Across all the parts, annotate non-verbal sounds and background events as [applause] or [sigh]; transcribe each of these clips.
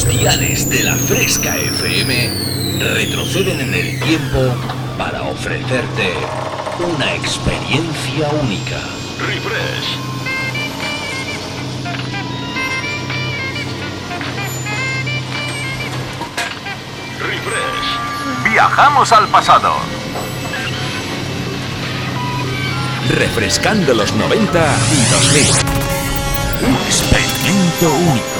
Los diales de la Fresca FM retroceden en el tiempo para ofrecerte una experiencia única. Refresh. Refresh. Viajamos al pasado. Refrescando los 90 y 2000. Un experimento único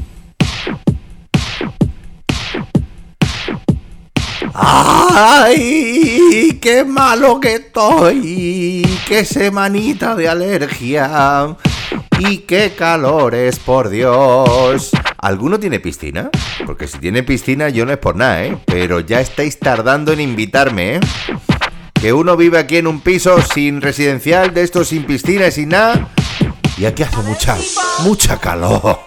¡Ay! ¡Qué malo que estoy! ¡Qué semanita de alergia! ¡Y qué calores, por Dios! ¿Alguno tiene piscina? Porque si tiene piscina yo no es por nada, ¿eh? Pero ya estáis tardando en invitarme, ¿eh? Que uno vive aquí en un piso sin residencial, de estos sin piscina y sin nada. Y aquí hace mucha, mucha calor.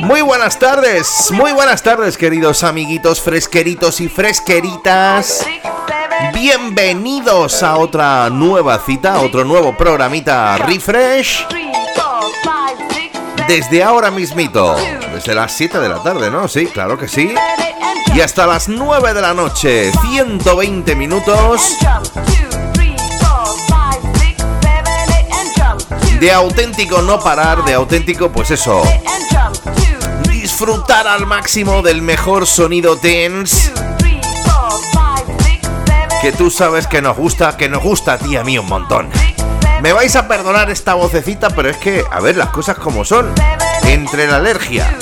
Muy buenas tardes, muy buenas tardes queridos amiguitos fresqueritos y fresqueritas. Bienvenidos a otra nueva cita, otro nuevo programita Refresh. Desde ahora mismito, desde las 7 de la tarde, ¿no? Sí, claro que sí. Y hasta las 9 de la noche, 120 minutos de auténtico no parar, de auténtico, pues eso, disfrutar al máximo del mejor sonido dance que tú sabes que nos gusta, que nos gusta a ti a mí un montón. Me vais a perdonar esta vocecita, pero es que, a ver, las cosas como son. Entre la alergia,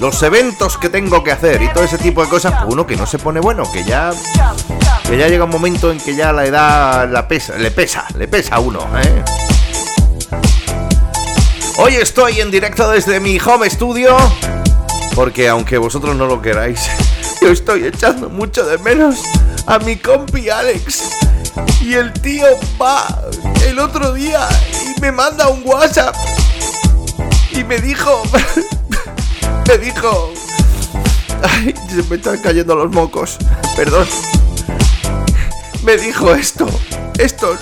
los eventos que tengo que hacer y todo ese tipo de cosas, pues uno que no se pone bueno, que ya que ya llega un momento en que ya la edad la pesa, le pesa, le pesa a uno, ¿eh? Hoy estoy en directo desde mi home studio, porque aunque vosotros no lo queráis, [laughs] yo estoy echando mucho de menos a mi compi Alex. Y el tío va el otro día y me manda un WhatsApp y me dijo, [laughs] me dijo, ay, se me están cayendo los mocos, perdón. Me dijo esto, esto,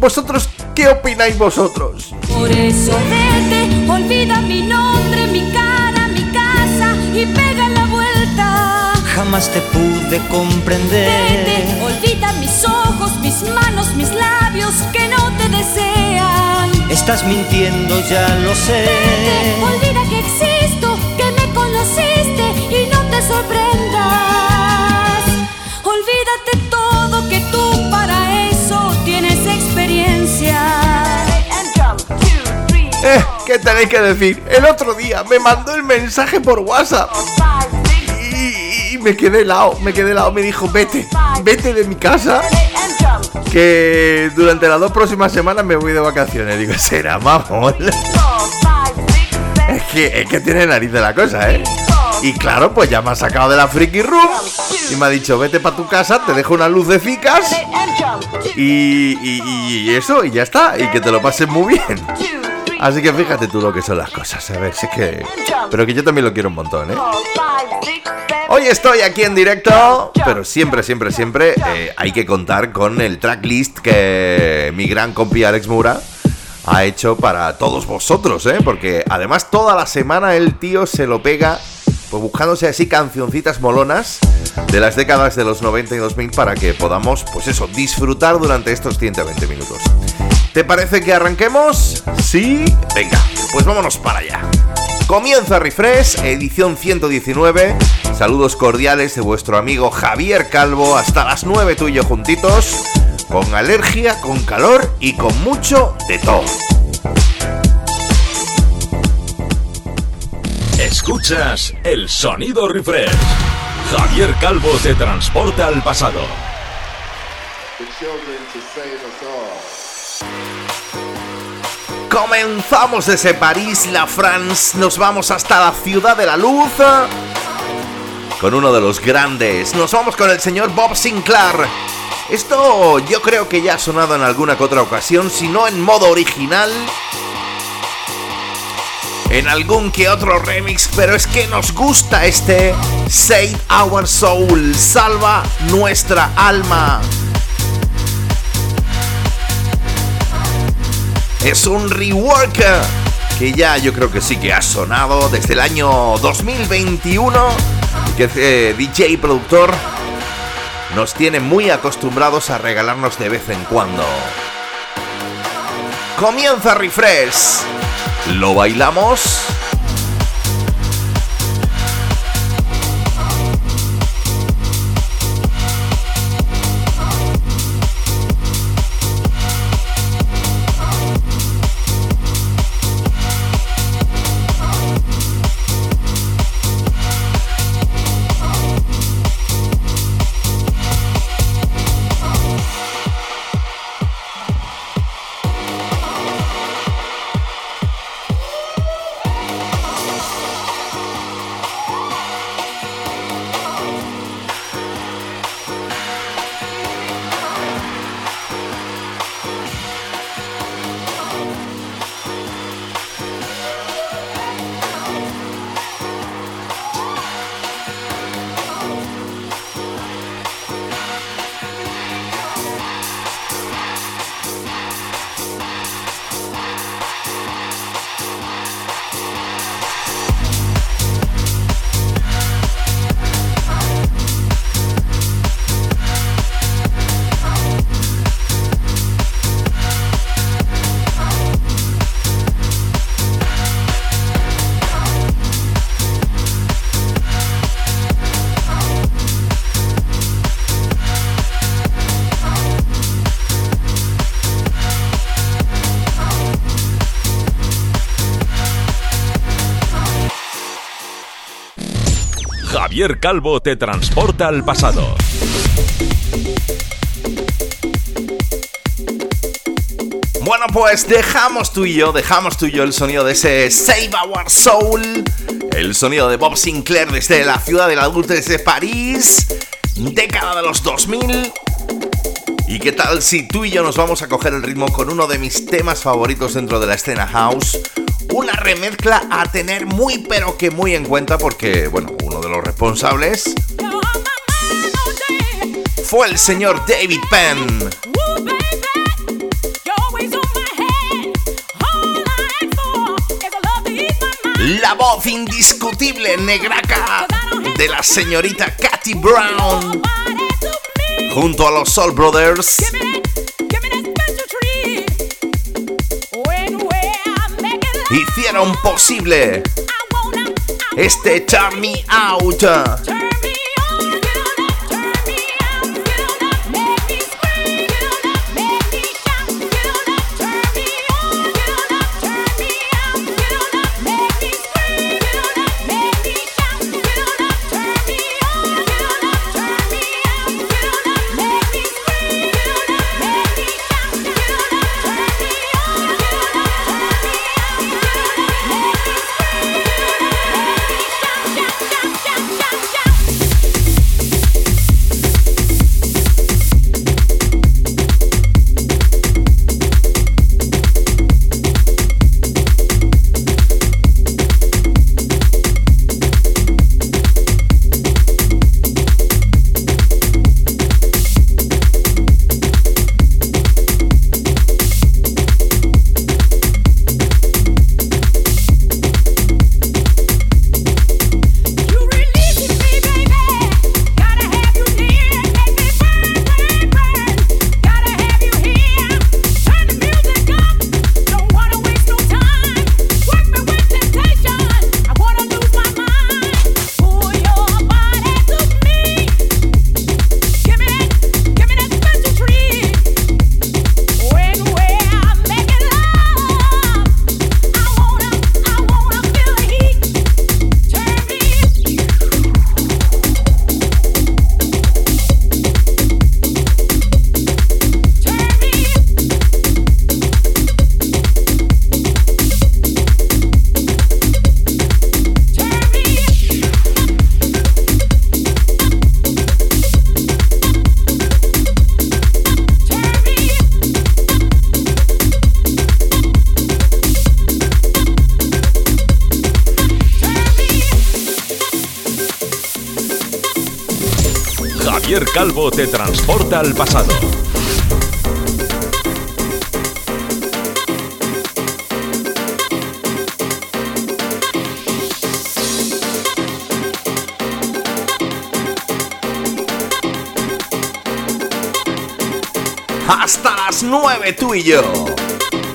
vosotros, ¿qué opináis vosotros? Por eso vete, olvida mi nombre, y pega la vuelta. Jamás te pude comprender. Vete, olvida mis ojos, mis manos, mis labios que no te desean. Estás mintiendo, ya lo sé. Vete, olvida que existo, que me conociste y no te sorprendas. Olvídate todo que tú para eso tienes experiencia. Eh, ¿qué tenéis que decir? El otro día me mandó el mensaje por WhatsApp y, me quedé helado, me quedé helado. Me dijo, vete, vete de mi casa, que durante las dos próximas semanas me voy de vacaciones. Digo, será mamón. Es que, es que tiene nariz de la cosa, ¿eh? Y claro, pues ya me ha sacado de la freaky room y me ha dicho, vete para tu casa, te dejo una luz de ficas y, y- y eso, y ya está, y que te lo pases muy bien. Así que fíjate tú lo que son las cosas, a ver, si es que... Pero que yo también lo quiero un montón, ¿eh? Hoy estoy aquí en directo, pero siempre, siempre, siempre eh, hay que contar con el tracklist que mi gran compi Alex Mura ha hecho para todos vosotros, ¿eh? Porque además toda la semana el tío se lo pega, pues buscándose así cancioncitas molonas de las décadas de los 90 y 2000 para que podamos, pues eso, disfrutar durante estos 120 minutos. ¿Te parece que arranquemos? ¿Sí? Venga, pues vámonos para allá. Comienza Refresh, edición 119. Saludos cordiales de vuestro amigo Javier Calvo. Hasta las 9 tú y yo juntitos. Con alergia, con calor y con mucho de todo. Escuchas el sonido refresh. Javier Calvo te transporta al pasado. Comenzamos desde París, la France, nos vamos hasta la ciudad de la luz con uno de los grandes. Nos vamos con el señor Bob Sinclair. Esto yo creo que ya ha sonado en alguna que otra ocasión, si no en modo original, en algún que otro remix, pero es que nos gusta este Save Our Soul, salva nuestra alma. Es un rework que ya yo creo que sí que ha sonado desde el año 2021 y que este DJ y productor nos tiene muy acostumbrados a regalarnos de vez en cuando. Comienza Refresh. ¿Lo bailamos? Calvo te transporta al pasado. Bueno, pues dejamos tú y yo, dejamos tú y yo el sonido de ese Save Our Soul, el sonido de Bob Sinclair desde la ciudad del adulto desde París, década de los 2000. ¿Y qué tal si tú y yo nos vamos a coger el ritmo con uno de mis temas favoritos dentro de la escena house? Una remezcla a tener muy pero que muy en cuenta porque, bueno, responsables fue el señor David Penn. La voz indiscutible negraca de la señorita Katy Brown junto a los Soul Brothers hicieron posible este Turn Me Out. Te transporta al pasado. Hasta las 9 tú y yo.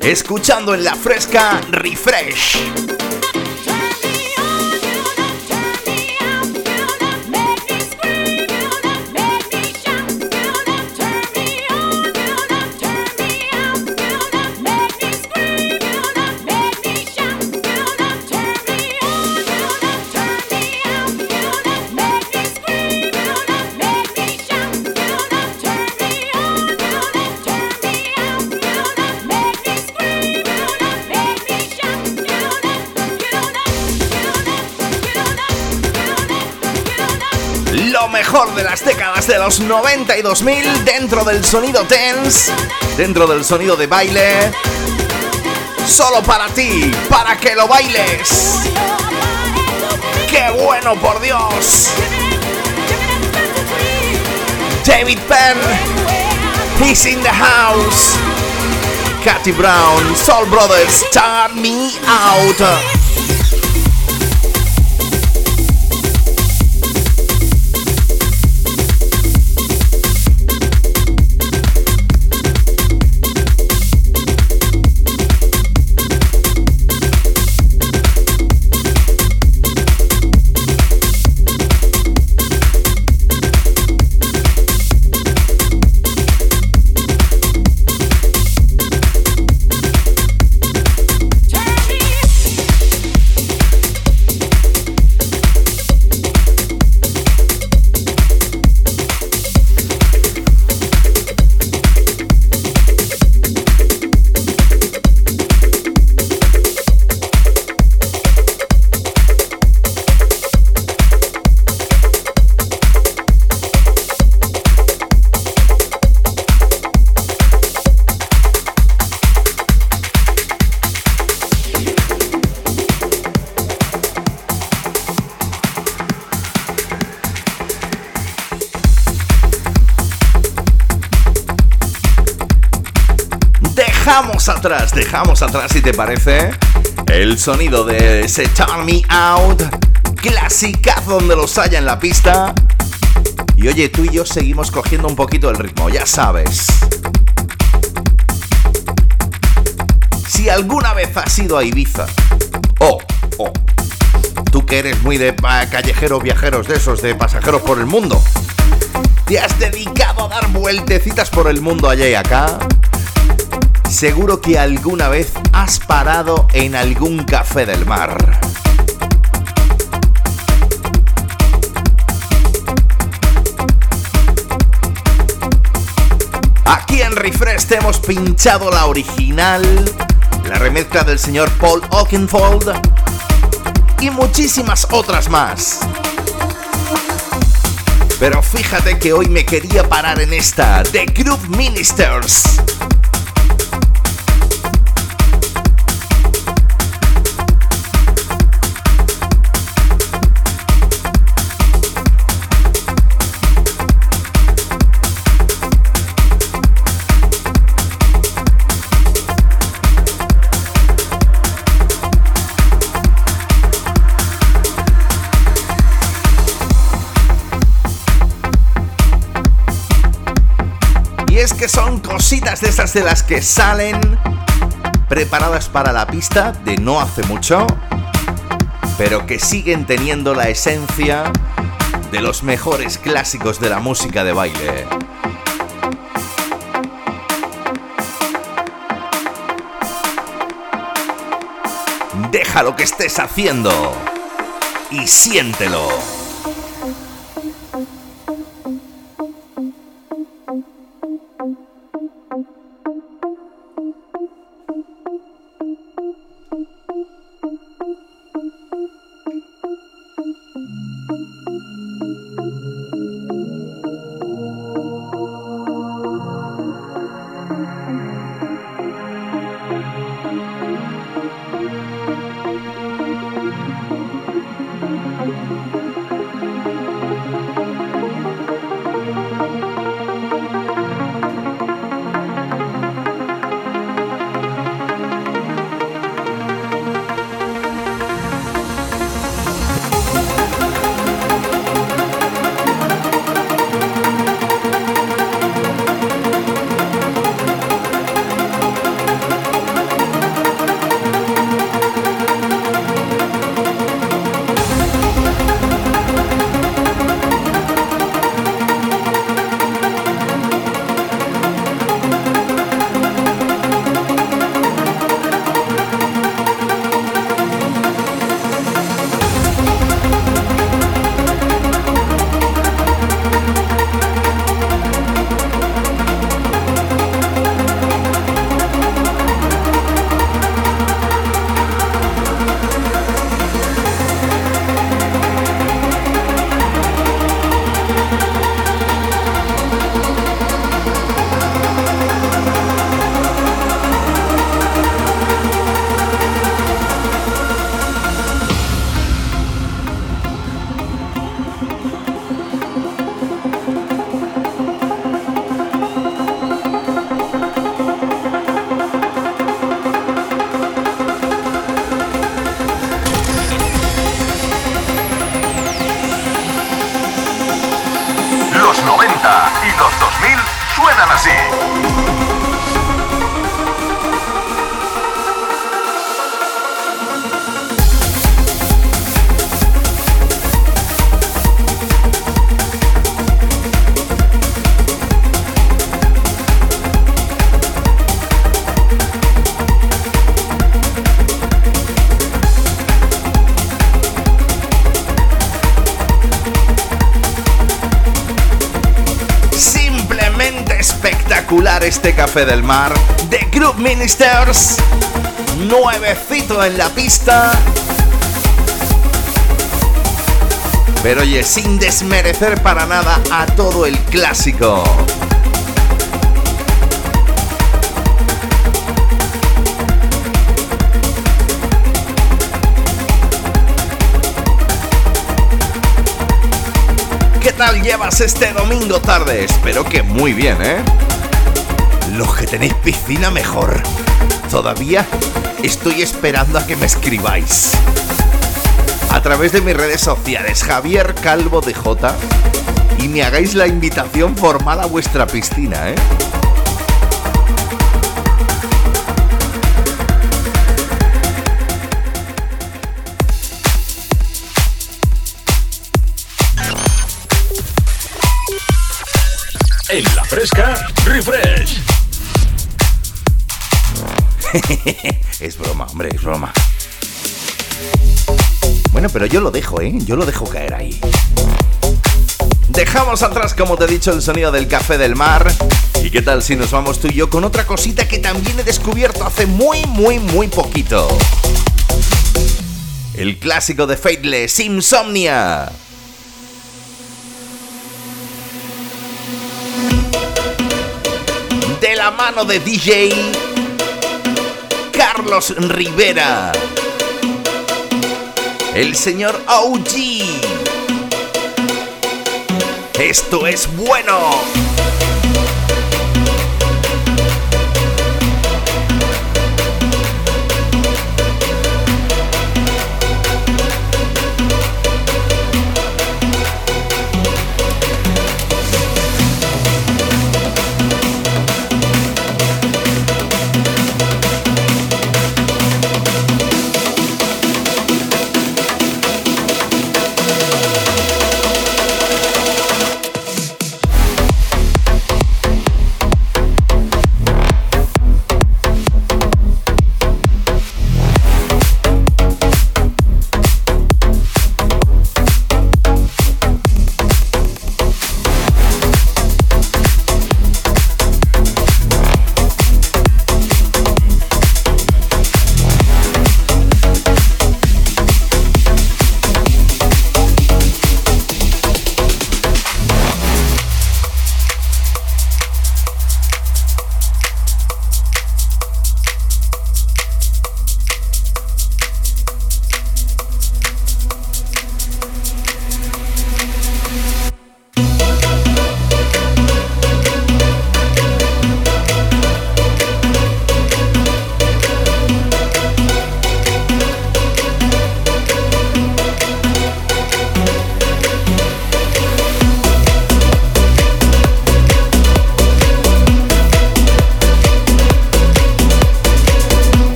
Escuchando en la fresca Refresh. Los 90 y 2000 dentro del sonido tense, dentro del sonido de baile. Solo para ti, para que lo bailes. ¡Qué bueno, por Dios! David Penn, he's in the house. Katy Brown, Soul Brothers, Turn Me Out. Dejamos atrás, si te parece, el sonido de ese Me Out, clásica donde los haya en la pista. Y oye, tú y yo seguimos cogiendo un poquito el ritmo, ya sabes. Si alguna vez has ido a Ibiza, o, oh, tú que eres muy de callejeros viajeros de esos, de pasajeros por el mundo, te has dedicado a dar vueltecitas por el mundo allá y acá, Seguro que alguna vez has parado en algún café del mar. Aquí en Refresh te hemos pinchado la original, la remezcla del señor Paul Oakenfold y muchísimas otras más. Pero fíjate que hoy me quería parar en esta, The Groove Ministers. Son cositas de esas de las que salen preparadas para la pista de no hace mucho, pero que siguen teniendo la esencia de los mejores clásicos de la música de baile. Deja lo que estés haciendo y siéntelo. Del mar de Group Ministers. Nuevecito en la pista. Pero oye, sin desmerecer para nada a todo el clásico. ¿Qué tal llevas este domingo tarde? Espero que muy bien, ¿eh? Los que tenéis piscina mejor. Todavía estoy esperando a que me escribáis. A través de mis redes sociales, Javier Calvo de J. Y me hagáis la invitación formal a vuestra piscina, ¿eh? En la fresca, refresh. [laughs] es broma, hombre, es broma. Bueno, pero yo lo dejo, ¿eh? Yo lo dejo caer ahí. Dejamos atrás, como te he dicho, el sonido del café del mar. ¿Y qué tal si nos vamos tú y yo con otra cosita que también he descubierto hace muy, muy, muy poquito? El clásico de Fateless, Insomnia. De la mano de DJ Carlos Rivera. El señor OG. Esto es bueno.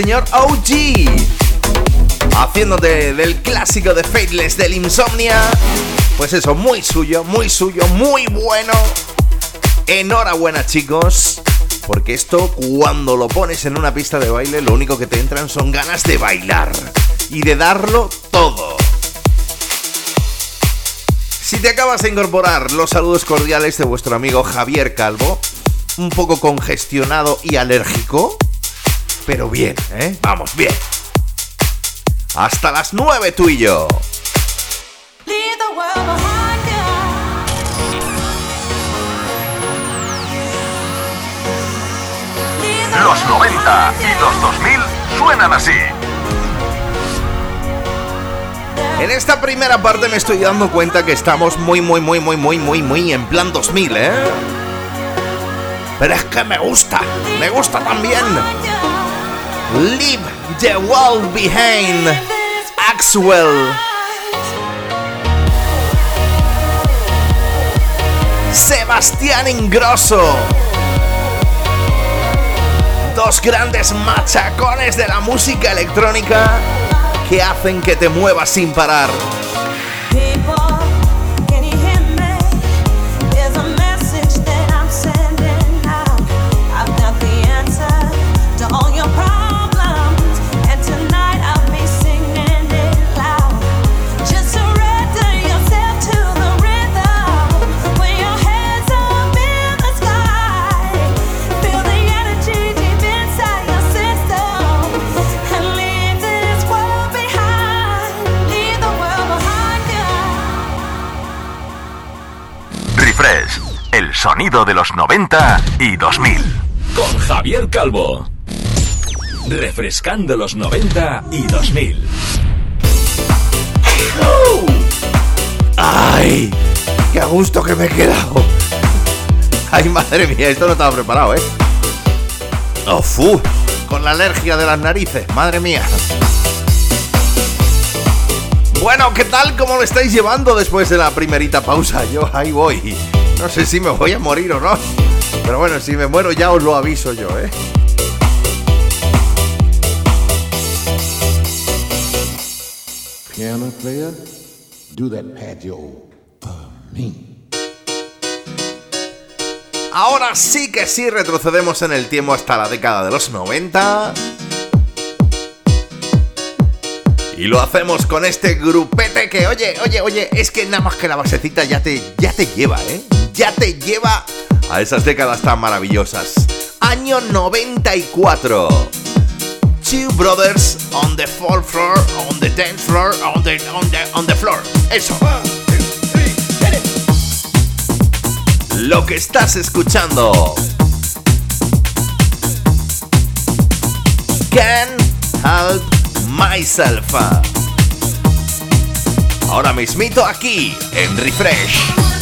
Señor OG. Haciéndote del clásico de Fateless del Insomnia. Pues eso, muy suyo, muy suyo, muy bueno. Enhorabuena, chicos. Porque esto, cuando lo pones en una pista de baile, lo único que te entran son ganas de bailar. Y de darlo todo. Si te acabas de incorporar, los saludos cordiales de vuestro amigo Javier Calvo, un poco congestionado y alérgico, pero bien, ¿eh? Vamos, bien. Hasta las 9 tú y yo. Los 90 y los 2000 suenan así. En esta primera parte me estoy dando cuenta que estamos muy, muy, muy, muy, muy, muy, muy en plan 2000, ¿eh? Pero es que me gusta, me gusta también. Leave the world behind. Axwell. Sebastián Ingrosso. Dos grandes machacones de la música electrónica que hacen que te muevas sin parar. Sonido de los 90 y 2000. Con Javier Calvo. Refrescando los 90 y 2000. ¡Ay! ¡Qué a gusto que me he quedado! ¡Ay, madre mía! Esto no estaba preparado, ¿eh? ¡Oh, fu! Con la alergia de las narices, madre mía. Bueno, ¿qué tal? ¿Cómo lo estáis llevando después de la primerita pausa? Yo ahí voy. No sé si me voy a morir o no. Pero bueno, si me muero ya os lo aviso yo, ¿eh? Piano player, do that for me. Ahora sí que sí retrocedemos en el tiempo hasta la década de los 90. Y lo hacemos con este grupete que, oye, oye, oye, es que nada más que la basecita ya te, ya te lleva, ¿eh? Ya te lleva a esas décadas tan maravillosas. Año 94. Two brothers on the fourth floor, on the tenth floor, on the, on the, on the floor. Eso. Lo que estás escuchando. Can't help myself. Ahora mismito aquí en Refresh.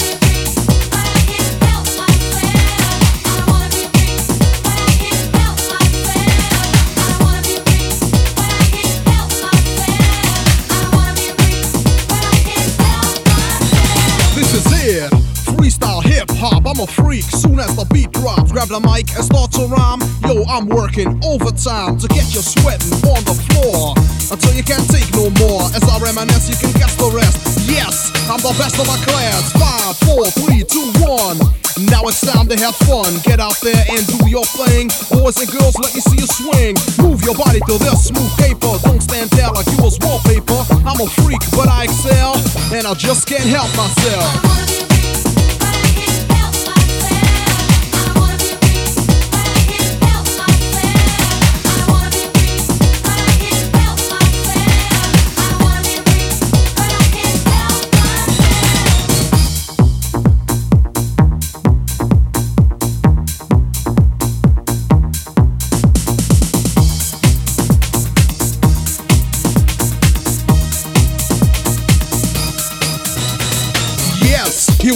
I'm a freak. Soon as the beat drops, grab the mic and start to rhyme. Yo, I'm working overtime to get you sweating on the floor until you can't take no more. As I reminisce, you can guess the rest. Yes, I'm the best of my class. Five, four, three, two, one. Now it's time to have fun. Get out there and do your thing. Boys and girls, let me see you swing. Move your body to this smooth paper. Don't stand there like you was wallpaper. I'm a freak, but I excel, and I just can't help myself.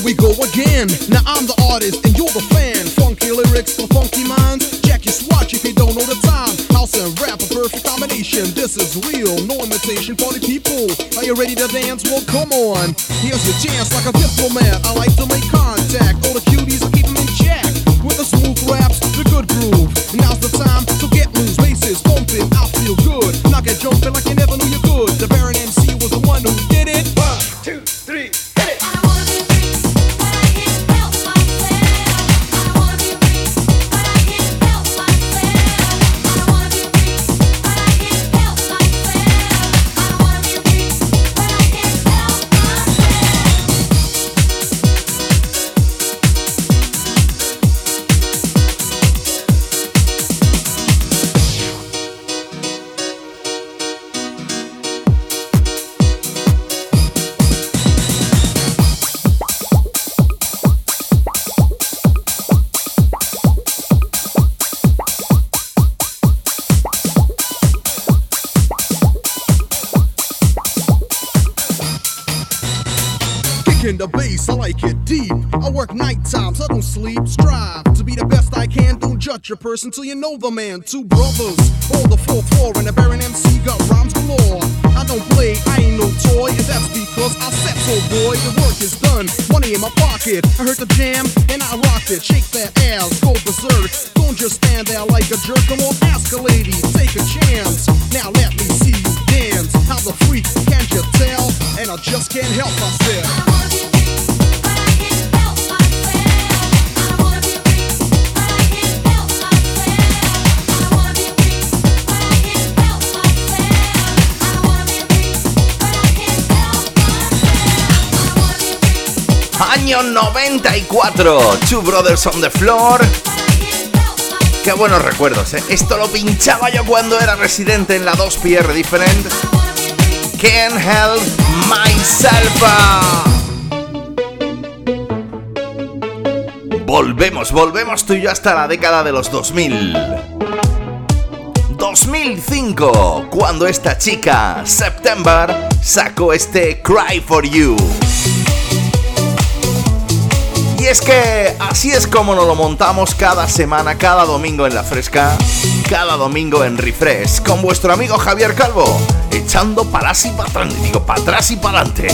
Here we go again. Now I'm the artist and you're the fan. Funky lyrics for funky minds. Check your swatch if you don't know the time. House and rap, a perfect combination. This is real, no imitation for the people. Are you ready to dance? Well, come on. Here's your chance, like a diplomat. I like to make contact. All the cuties, I keep them in check. With the smooth raps, the good groove. Now's the time to get loose. Bases thumping, I feel good. Knock it jumping like you never A person till you know the man. Two brothers, all the fourth floor, and the Baron MC got rhymes galore. I don't play, I ain't no toy, and that's because I said so, boy. The work is done, money in my pocket. I heard the jam, and I rocked it. Shake that ass, go berserk. Don't just stand there like a jerk. Come on, ask a lady, take a chance. Now let me see you dance. How the freak, can't you tell? And I just can't help myself. Año 94, Two Brothers on the Floor. Qué buenos recuerdos, ¿eh? Esto lo pinchaba yo cuando era residente en la 2PR Different. Can't help myself. Volvemos, volvemos tú y yo hasta la década de los 2000. 2005, cuando esta chica, September, sacó este Cry for You. Y es que así es como nos lo montamos cada semana, cada domingo en La Fresca, cada domingo en Refresh, con vuestro amigo Javier Calvo, echando para y para atrás, digo, para atrás y para adelante.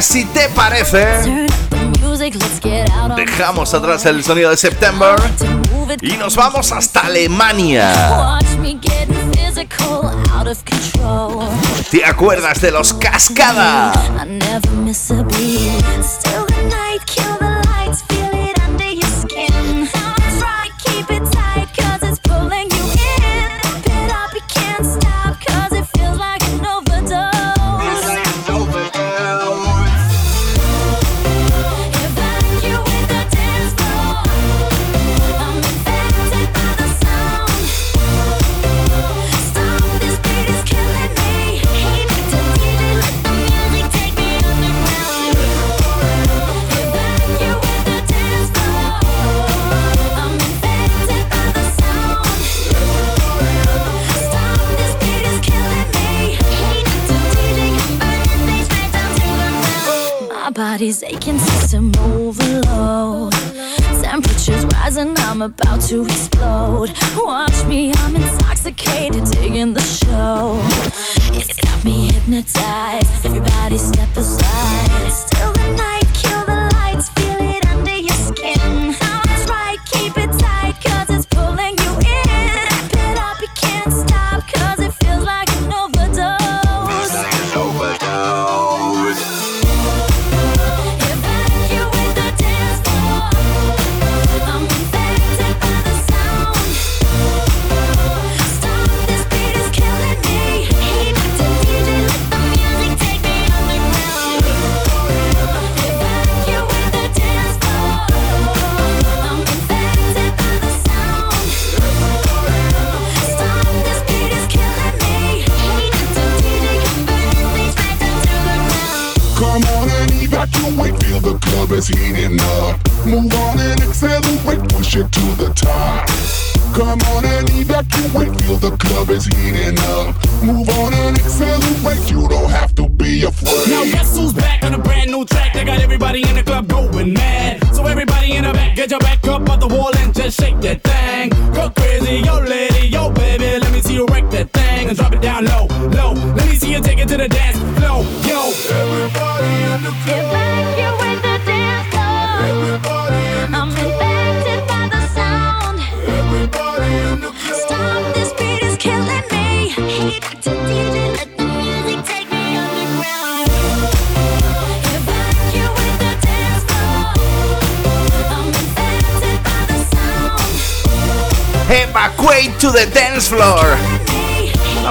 Si te parece, dejamos atrás el sonido de September y nos vamos hasta Alemania. ¿Te acuerdas de los Cascada? body's aching, system overload. Temperatures rising, I'm about to explode. Watch me, I'm intoxicated, digging the show. It's got me hypnotized. Everybody step aside. Still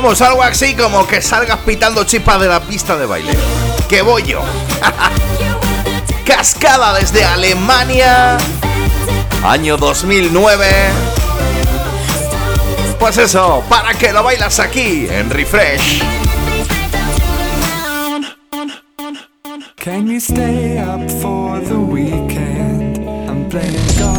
Vamos, algo así como que salgas pitando chispas de la pista de baile. ¡Que voy yo! [laughs] Cascada desde Alemania, año 2009. Pues eso, para que lo bailas aquí en Refresh. Can we stay up for the weekend? I'm playing golf.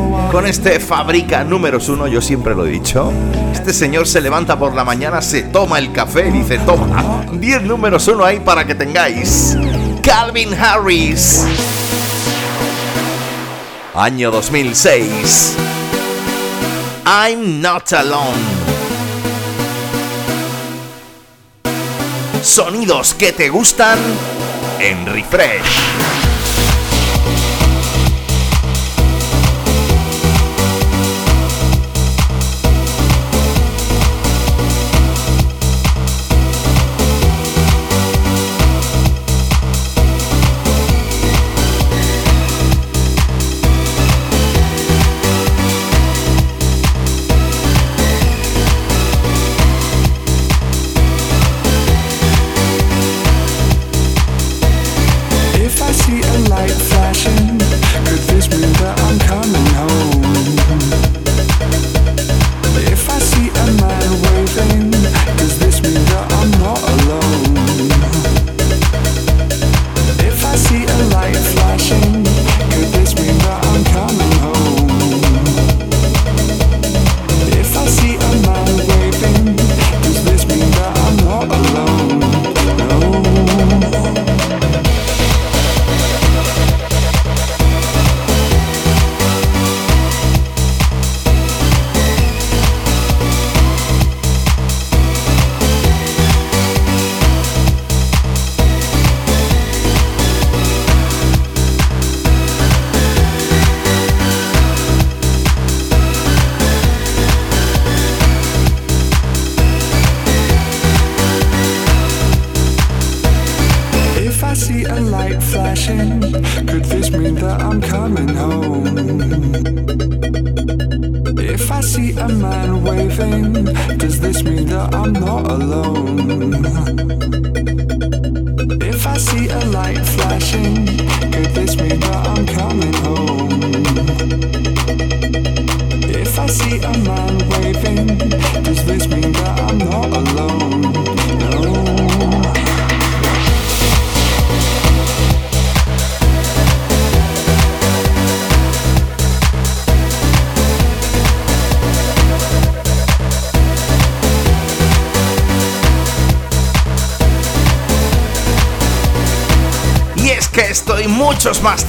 con este Fabrica números uno, yo siempre lo he dicho. Este señor se levanta por la mañana, se toma el café y dice, toma, 10 números uno ahí para que tengáis. Calvin Harris. Año 2006. I'm not alone. Sonidos que te gustan en refresh.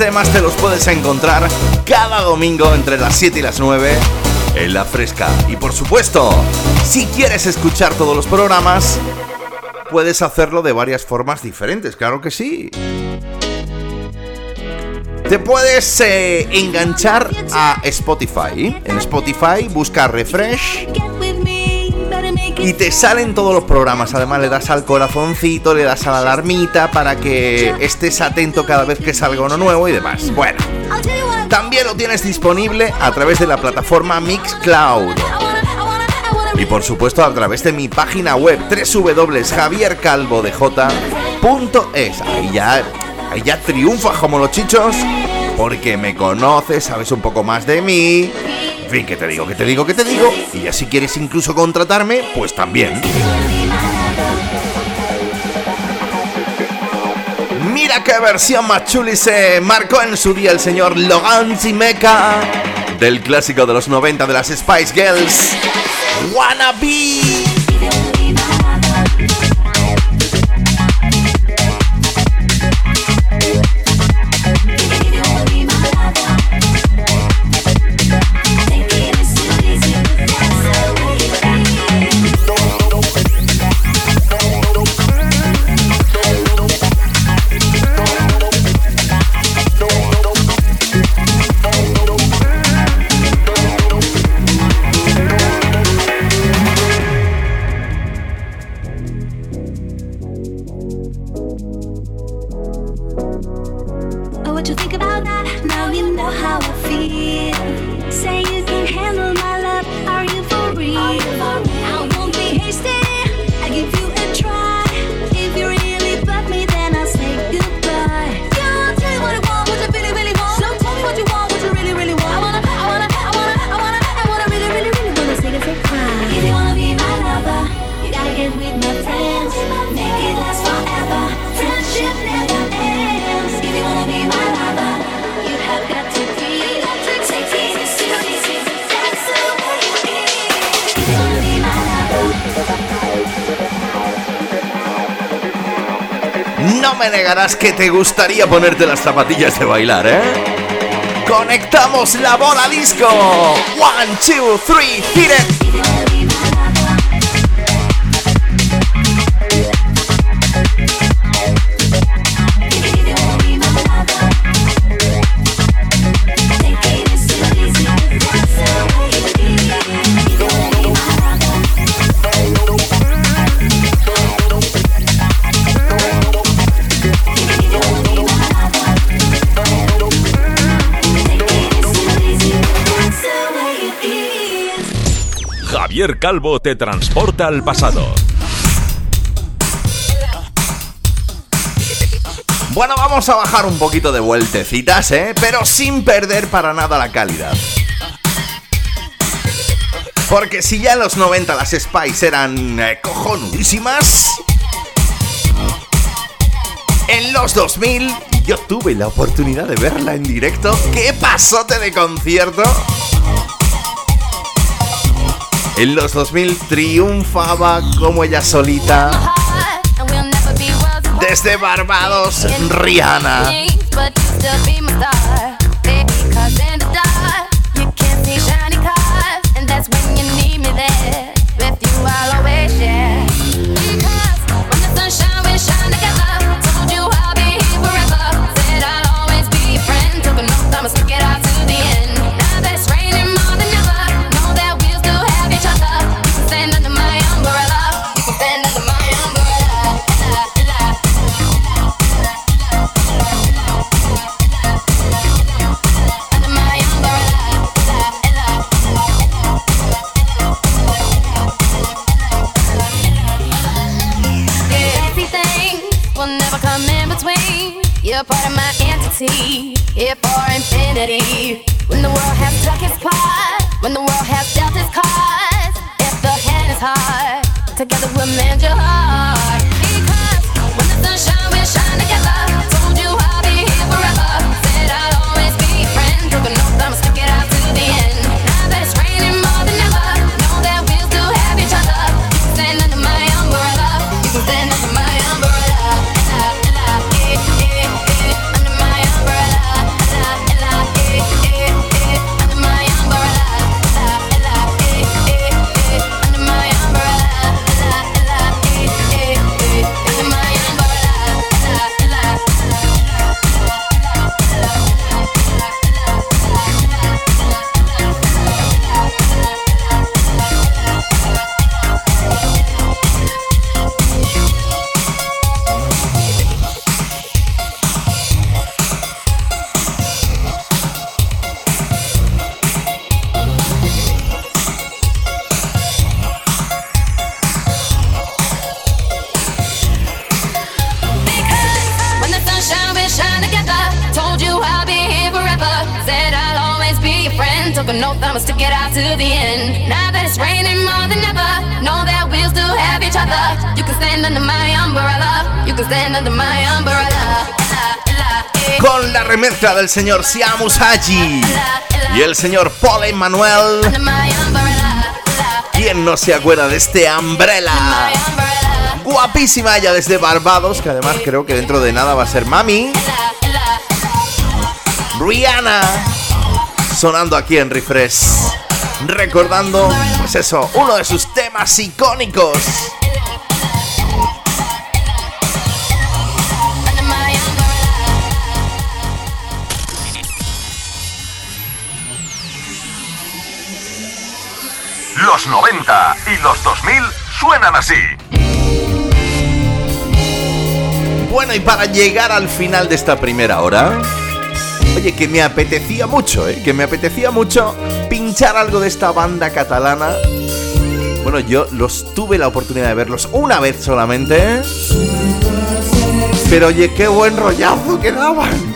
Temas te los puedes encontrar cada domingo entre las 7 y las 9 en La Fresca. Y por supuesto, si quieres escuchar todos los programas, puedes hacerlo de varias formas diferentes, claro que sí. Te puedes eh, enganchar a Spotify. En Spotify busca Refresh y te salen todos los programas. Además le das al corazoncito, le das a la alarmita para que estés atento cada vez que salga uno nuevo y demás. Bueno, también lo tienes disponible a través de la plataforma Mixcloud. Y por supuesto a través de mi página web www.javiercalvodej.es. Ahí ya, ahí ya triunfas como los chichos porque me conoces, sabes un poco más de mí. Fin, que te digo, que te digo, que te digo. Y ya si quieres incluso contratarme, pues también. Mira qué versión más chuli se marcó en su día el señor Logan Zimeca del clásico de los 90 de las Spice Girls. Wanna Be. Que te gustaría ponerte las zapatillas de bailar, ¿eh? Conectamos la bola disco. One, two, three, hit Calvo te transporta al pasado. Bueno, vamos a bajar un poquito de vueltecitas, ¿eh? Pero sin perder para nada la calidad. Porque si ya en los 90 las Spice eran eh, cojonudísimas, en los 2000 yo tuve la oportunidad de verla en directo. ¡Qué pasote de concierto! En los 2000 triunfaba como ella solita. Desde Barbados, Rihanna. Infinity. When the world has struck its part, when the world has dealt its cards, if the hand is hard, together we'll mend your heart. Remezcla del señor Siam Usagi y el señor Paul umbrella. ¿Quién no se acuerda de este Umbrella? Guapísima ella desde Barbados, que además creo que dentro de nada va a ser mami. Rihanna, sonando aquí en Refresh. Recordando, pues eso, uno de sus temas icónicos. Los 90 y los 2000 suenan así. Bueno, y para llegar al final de esta primera hora, oye, que me apetecía mucho, ¿eh? Que me apetecía mucho pinchar algo de esta banda catalana. Bueno, yo los tuve la oportunidad de verlos una vez solamente. Pero oye, qué buen rollazo que daban.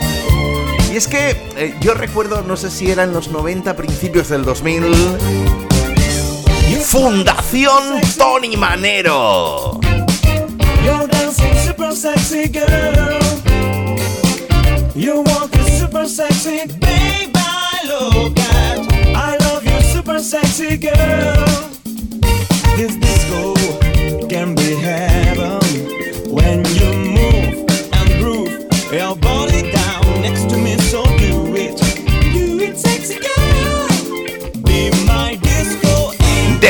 Y es que eh, yo recuerdo, no sé si era en los 90, principios del 2000. Fundación Tony Manero. You're dancing super sexy girl. You're super sexy, at. I love you, super sexy girl. This disco can be heaven when you move and groove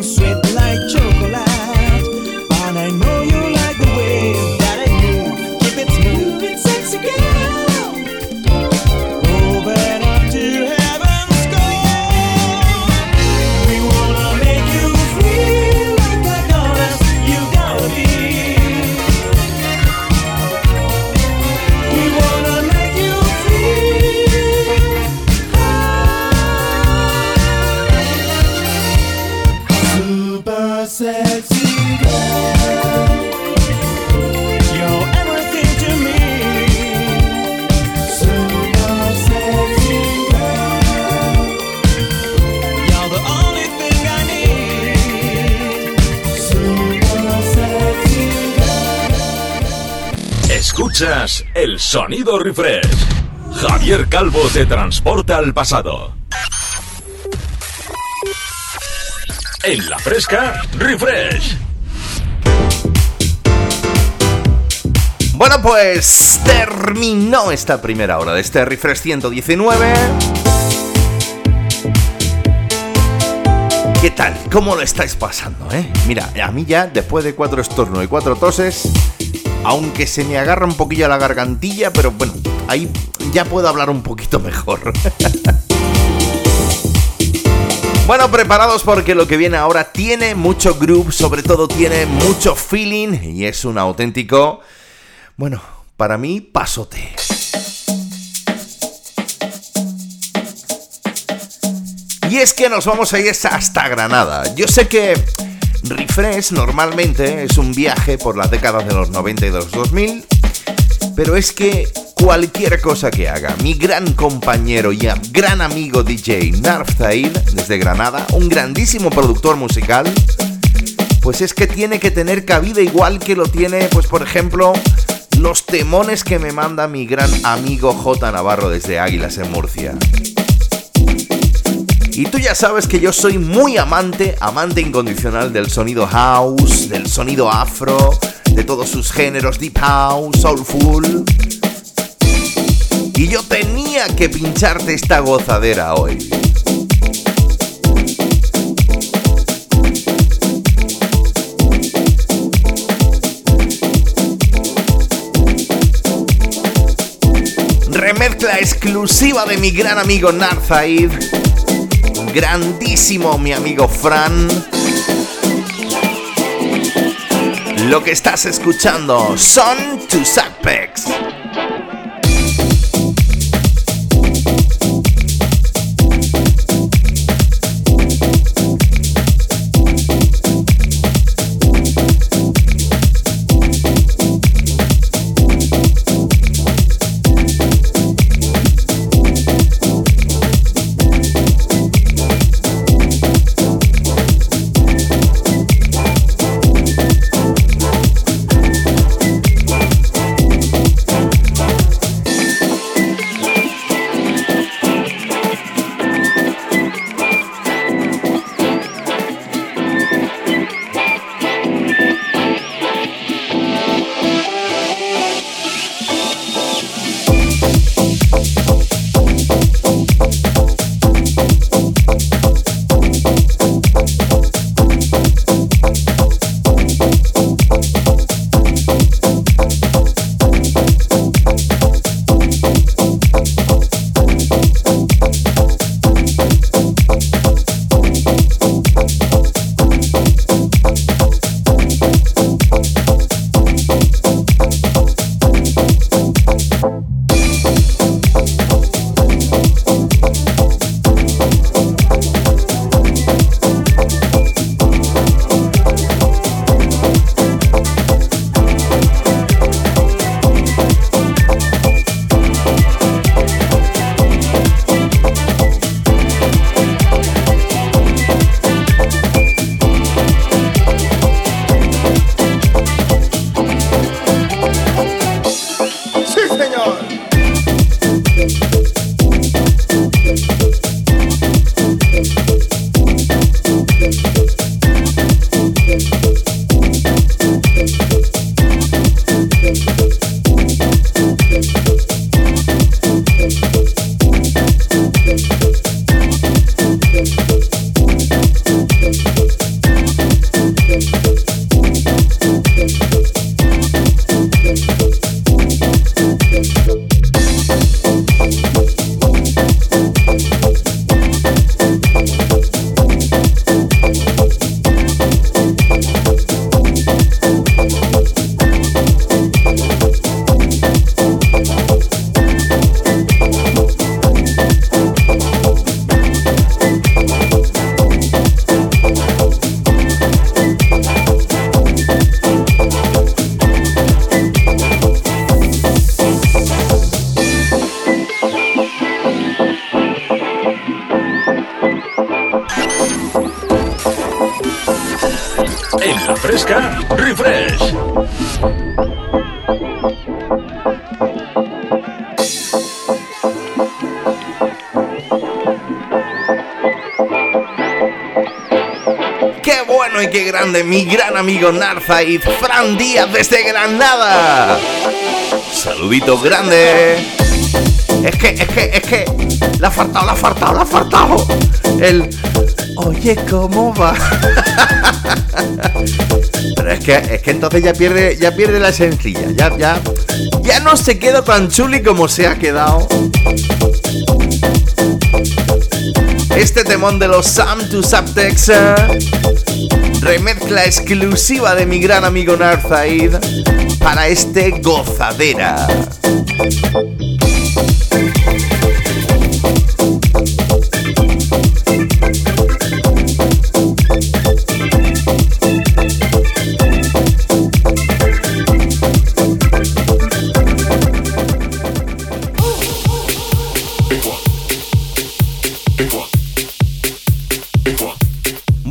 isso é El sonido refresh. Javier Calvo te transporta al pasado. En la fresca, refresh. Bueno, pues terminó esta primera hora de este Refresh 119. ¿Qué tal? ¿Cómo lo estáis pasando, eh? Mira, a mí ya, después de cuatro estornos y cuatro toses, aunque se me agarra un poquillo la gargantilla, pero bueno, ahí ya puedo hablar un poquito mejor. [laughs] Bueno, preparados porque lo que viene ahora tiene mucho groove, sobre todo tiene mucho feeling y es un auténtico, bueno, para mí, pasote. Y es que nos vamos a ir hasta Granada. Yo sé que Refresh normalmente es un viaje por las décadas de los 90 y los 2000, pero es que cualquier cosa que haga, mi gran compañero y gran amigo DJ Narf Zahir, desde Granada, un grandísimo productor musical, pues es que tiene que tener cabida igual que lo tiene, pues por ejemplo, los temones que me manda mi gran amigo J Navarro desde Águilas en Murcia. Y tú ya sabes que yo soy muy amante, amante incondicional del sonido house, del sonido afro, de todos sus géneros, deep house, soulful. Y yo tenía que pincharte esta gozadera hoy. Remezcla exclusiva de mi gran amigo Narzaid Grandísimo mi amigo Fran. Lo que estás escuchando son to Sackpex. Mi gran amigo Narzaid Fran Díaz desde Granada! Saludito grande. Es que, es que, es que. La ha faltado, la ha faltado, la ha faltado. El. Oye, ¿cómo va? [laughs] Pero es que, es que entonces ya pierde, ya pierde la sencilla. Ya, ya. Ya no se queda tan chuli como se ha quedado. Este temón de los Sam to Subtext. Remezcla exclusiva de mi gran amigo Narzaid para este gozadera.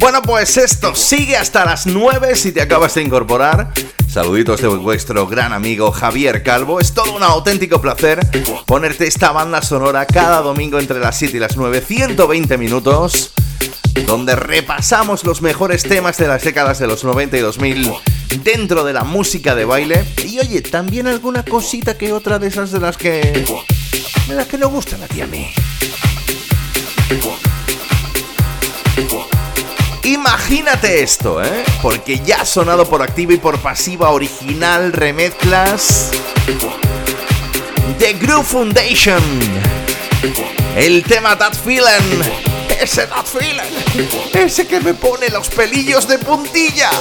Bueno, pues esto sigue hasta las 9 si te acabas de incorporar. Saluditos de vuestro gran amigo Javier Calvo. Es todo un auténtico placer ponerte esta banda sonora cada domingo entre las 7 y las 9, 120 minutos, donde repasamos los mejores temas de las décadas de los 90 y 2000 dentro de la música de baile. Y oye, también alguna cosita que otra de esas de las que... de las que nos gustan a ti a mí. Imagínate esto, ¿eh? Porque ya ha sonado por activa y por pasiva original remezclas The Groove Foundation. El tema That Feeling. Ese That Feeling. Ese que me pone los pelillos de puntilla.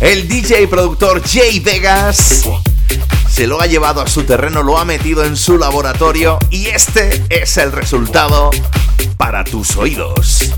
El DJ y productor Jay Vegas se lo ha llevado a su terreno, lo ha metido en su laboratorio y este es el resultado para tus oídos.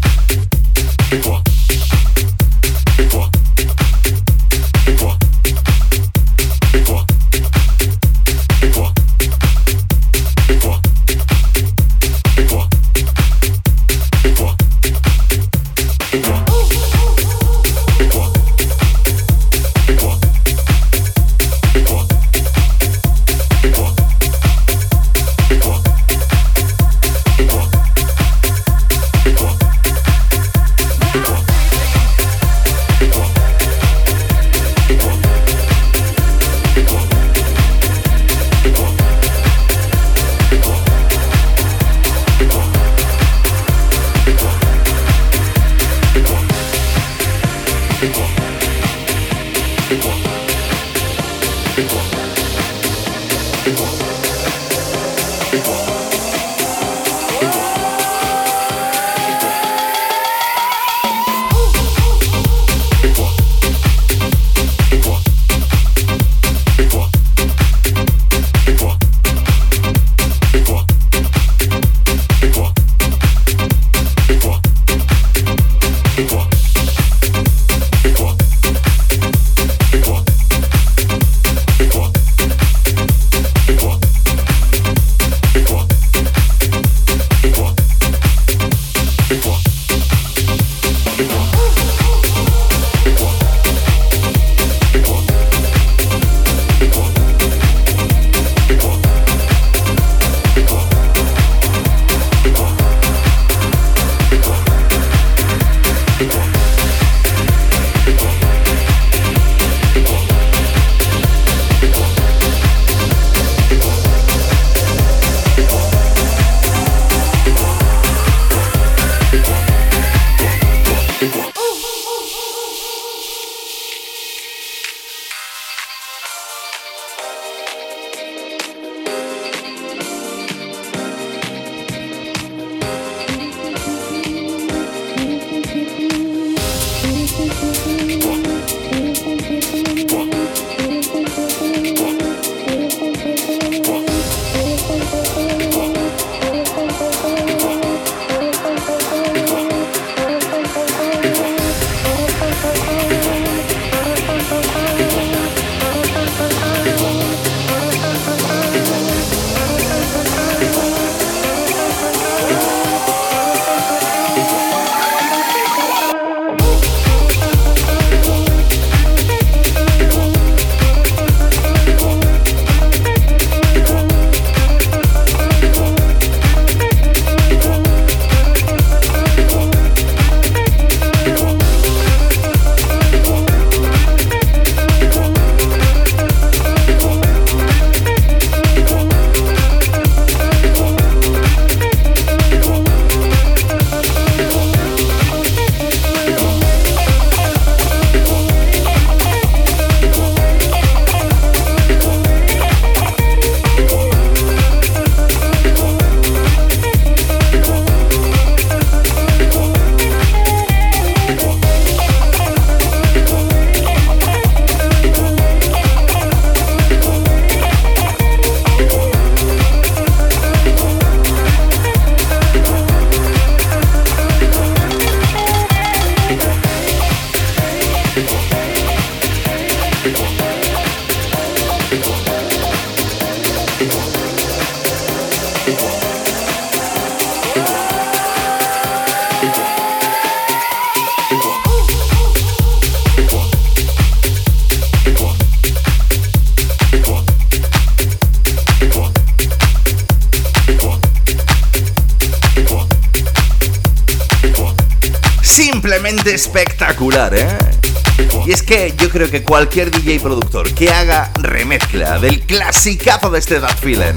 Que cualquier DJ productor que haga remezcla del clasicazo de este That Feeling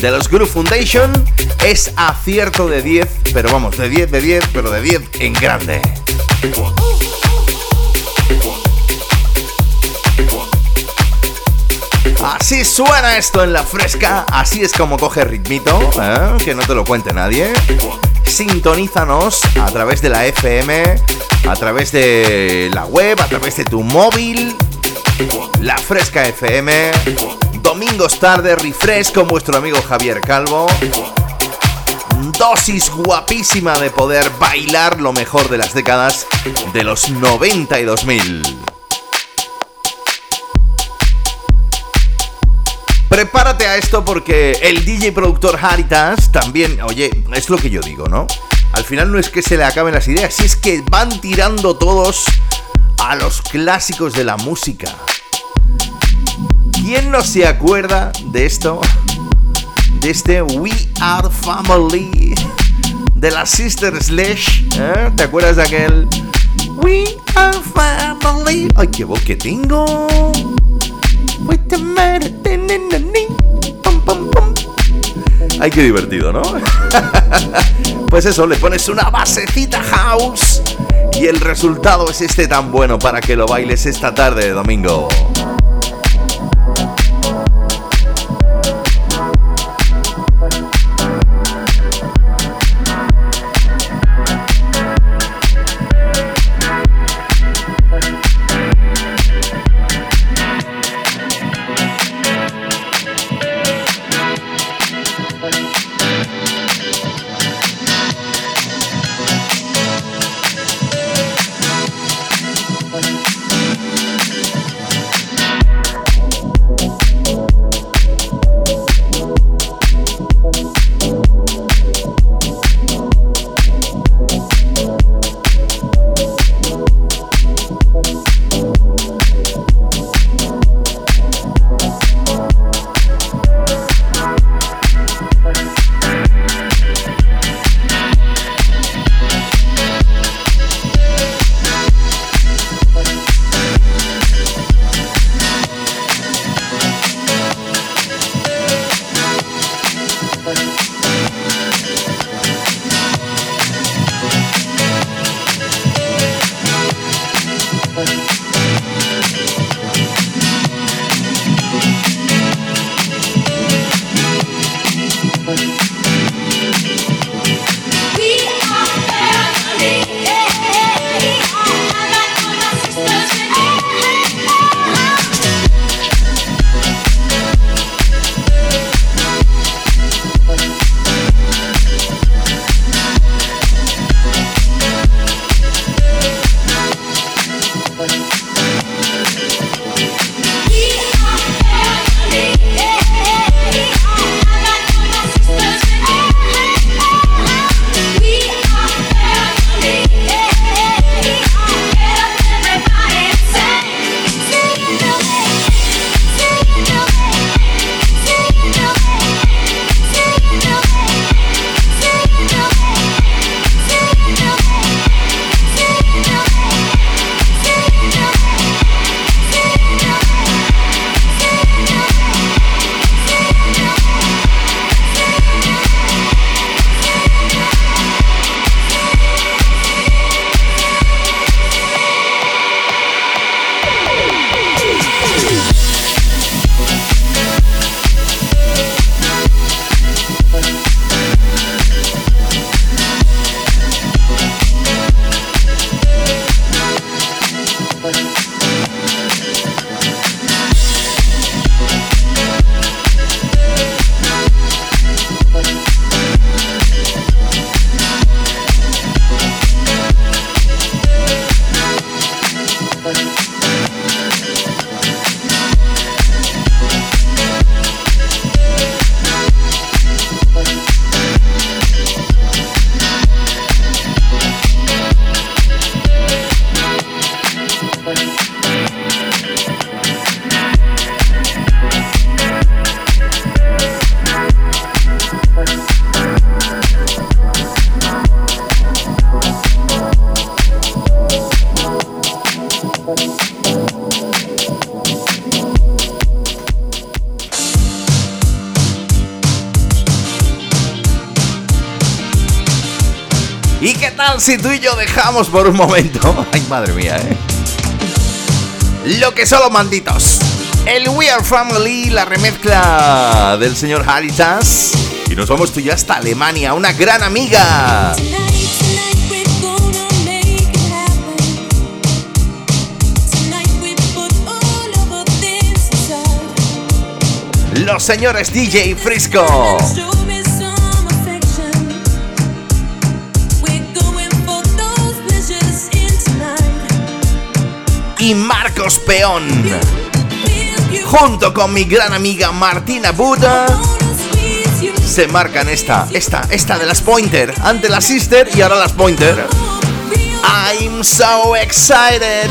de los Groove Foundation es acierto de 10, pero vamos, de 10 de 10, pero de 10 en grande. Así suena esto en la fresca, así es como coge ritmito, ¿eh? que no te lo cuente nadie. Sintonízanos a través de la FM, a través de la web, a través de tu móvil. La Fresca FM, domingos tarde, refresh con vuestro amigo Javier Calvo. Dosis guapísima de poder bailar lo mejor de las décadas de los 90 y 2000. Prepárate a esto porque el DJ productor Haritas también, oye, es lo que yo digo, ¿no? Al final no es que se le acaben las ideas, es que van tirando todos a los clásicos de la música. ¿Quién no se acuerda de esto? De este We Are Family de la Sister Slash. ¿eh? ¿Te acuerdas de aquel? We Are Family. Ay, qué voz que tengo. Pum, pum, pum. Ay, qué divertido, ¿no? [laughs] pues eso, le pones una basecita house y el resultado es este tan bueno para que lo bailes esta tarde de domingo. Tú y yo dejamos por un momento? [laughs] Ay, madre mía, ¿eh? Lo que son los manditos. El We Are Family, la remezcla del señor Halitas. Y nos vamos tú y yo hasta Alemania, una gran amiga. Los señores DJ Frisco. Y Marcos Peón. Junto con mi gran amiga Martina Buda. Se marcan esta, esta, esta de las Pointer. Ante las Sister y ahora las Pointer. I'm so excited.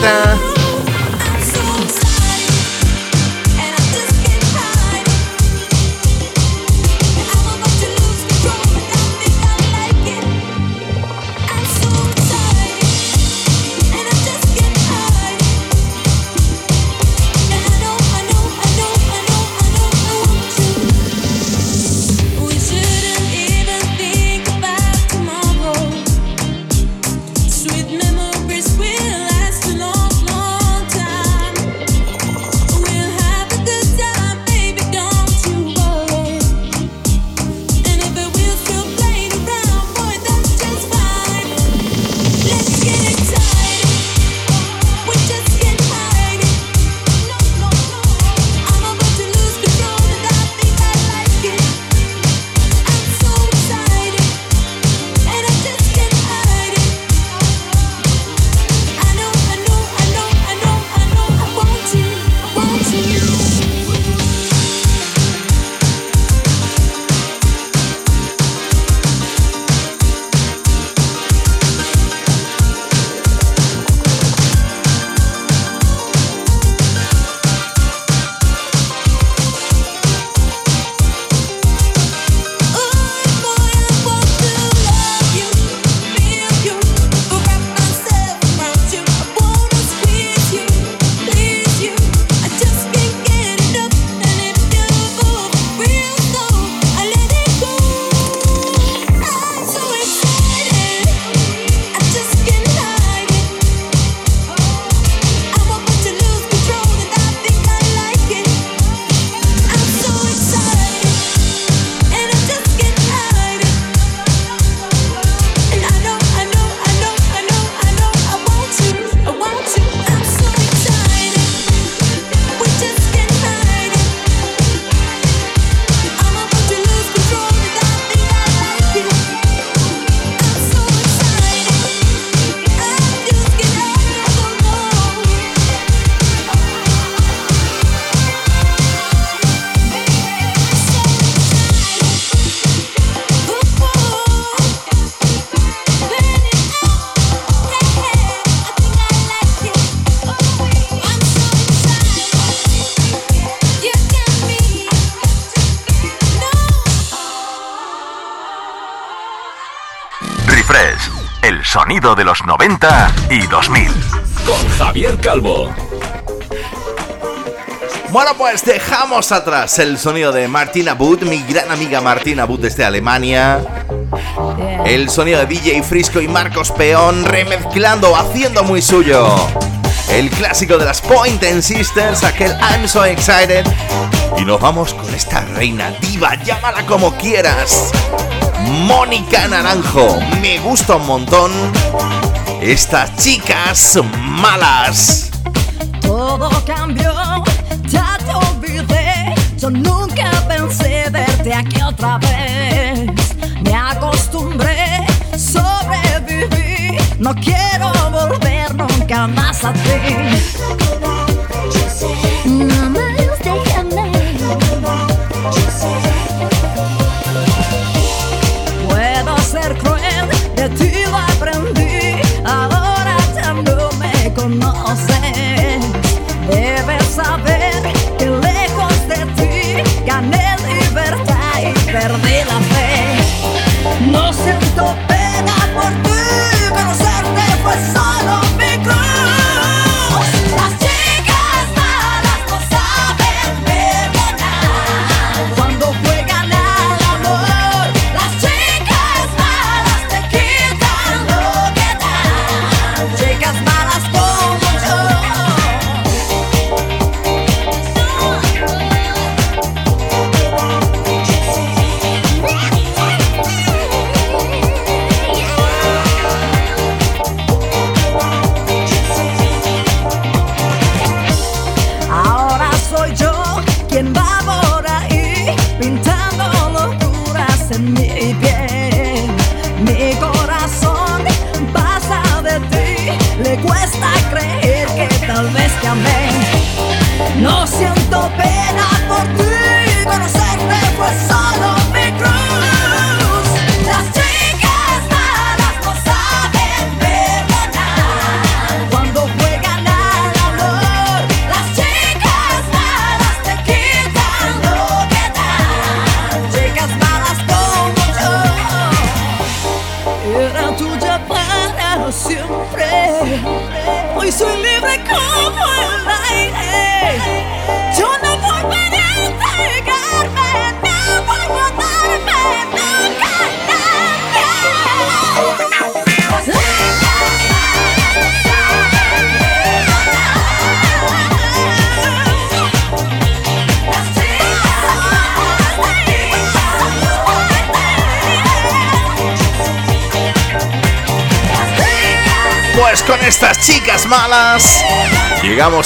Y 2000. Con Javier Calvo. Bueno, pues dejamos atrás el sonido de Martina Wood, mi gran amiga Martina Wood desde Alemania. El sonido de DJ Frisco y Marcos Peón remezclando, haciendo muy suyo. El clásico de las Point and Sisters, aquel I'm So Excited. Y nos vamos con esta reina diva, llámala como quieras. Mónica Naranjo, me gusta un montón. Estas chicas malas. Todo cambió, ya te olvidé. Yo nunca pensé verte aquí otra vez. Me acostumbré, sobreviví. No quiero volver nunca más a ti.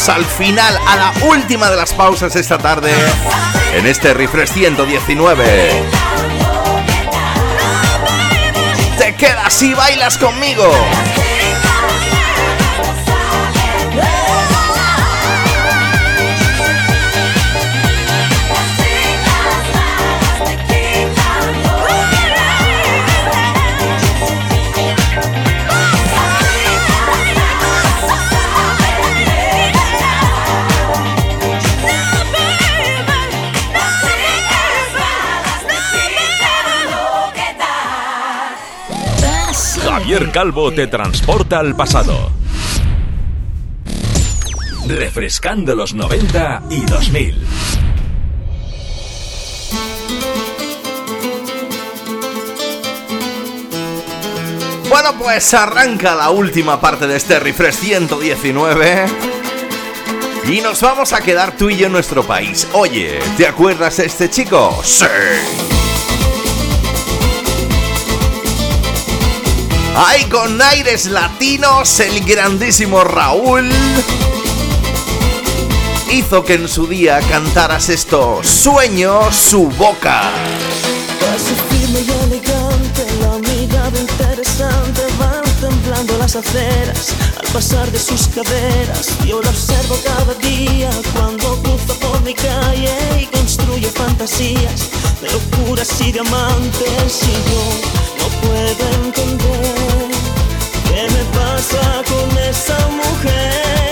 Al final, a la última de las pausas esta tarde en este Refresh 119. Te quedas y bailas conmigo. Calvo te transporta al pasado. Refrescando los 90 y 2000. Bueno, pues arranca la última parte de este Refresh 119. Y nos vamos a quedar tú y yo en nuestro país. Oye, ¿te acuerdas de este chico? Sí. Ay, con aires latinos, el grandísimo Raúl hizo que en su día cantaras esto, Sueño su boca. Paso firme y elegante, la mirada interesante van temblando las aceras al pasar de sus caderas. Yo la observo cada día cuando cruza por mi calle y construyo fantasías de locuras y diamantes. Y yo puedo entender qué me pasa con esa mujer.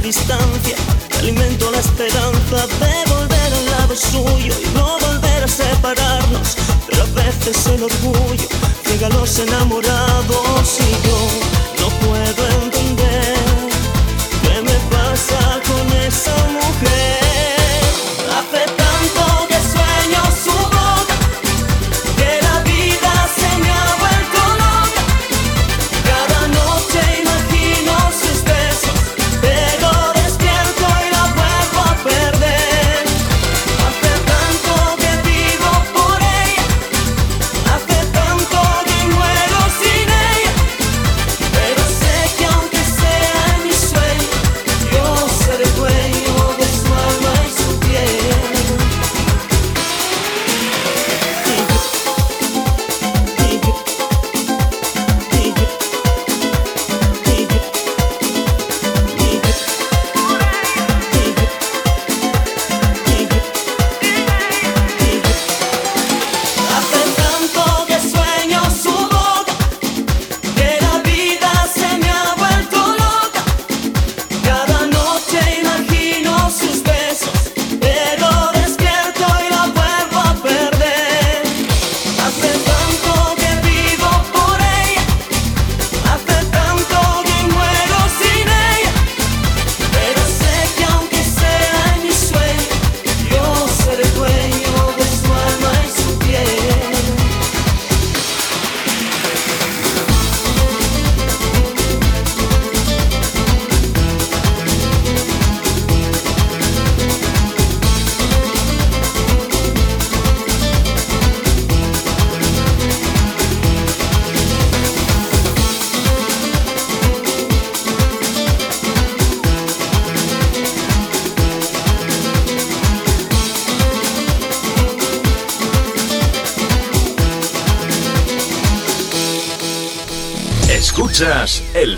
La distancia, alimento la esperanza de volver al lado suyo y no volver a separarnos. Pero a veces el orgullo llega a los enamorados y yo no puedo entender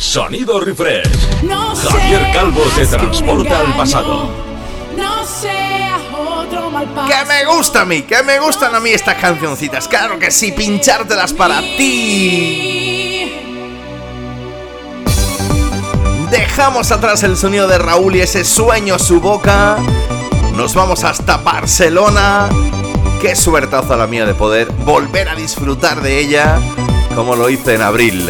sonido refresh. No Javier Calvo un transporta al pasado. No otro mal paso. Que me gusta a mí, que me gustan a mí estas cancioncitas. Claro que sí, pinchártelas para ti. Dejamos atrás el sonido de Raúl y ese sueño su boca. Nos vamos hasta Barcelona. Qué suertazo la mía de poder volver a disfrutar de ella como lo hice en abril.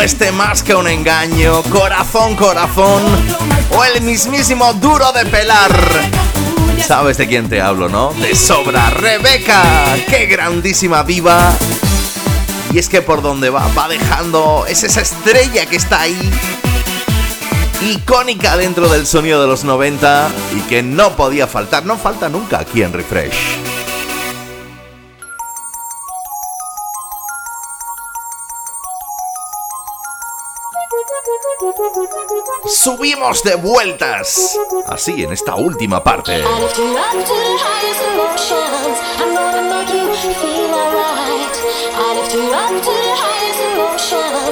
Este, más que un engaño, corazón, corazón, o el mismísimo duro de pelar. ¿Sabes de quién te hablo, no? De sobra, Rebeca, qué grandísima diva. Y es que por donde va, va dejando, es esa estrella que está ahí, icónica dentro del sonido de los 90 y que no podía faltar, no falta nunca aquí en Refresh. Subimos de vueltas, así en esta última parte.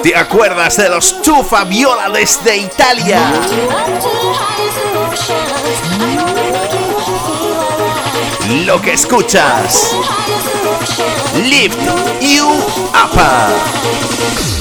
¿Te acuerdas de los Chu Fabiola desde Italia? Lo que escuchas. Lift You Up.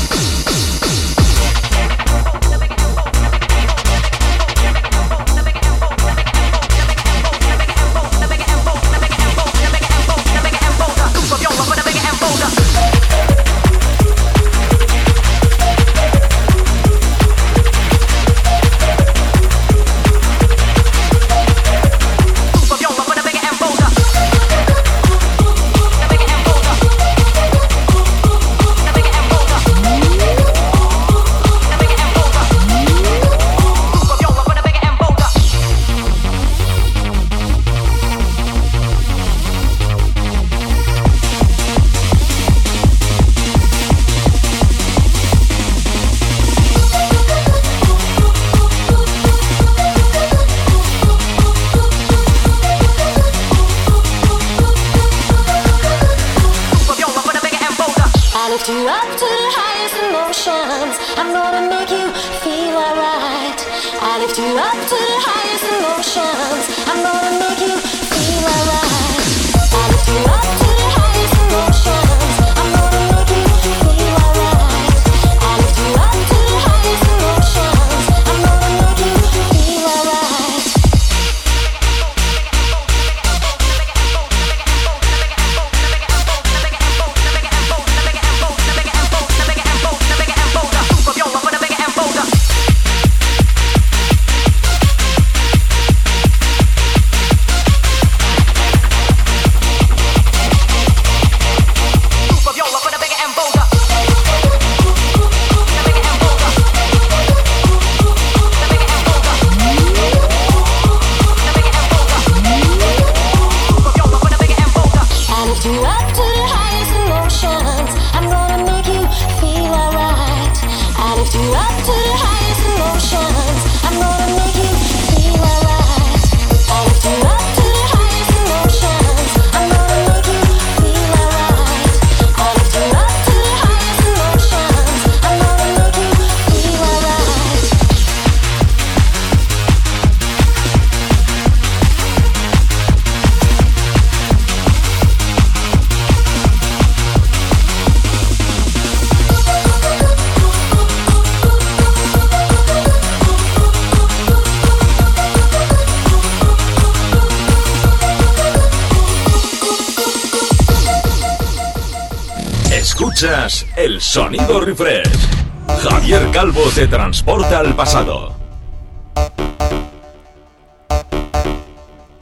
Calvo te transporta al pasado.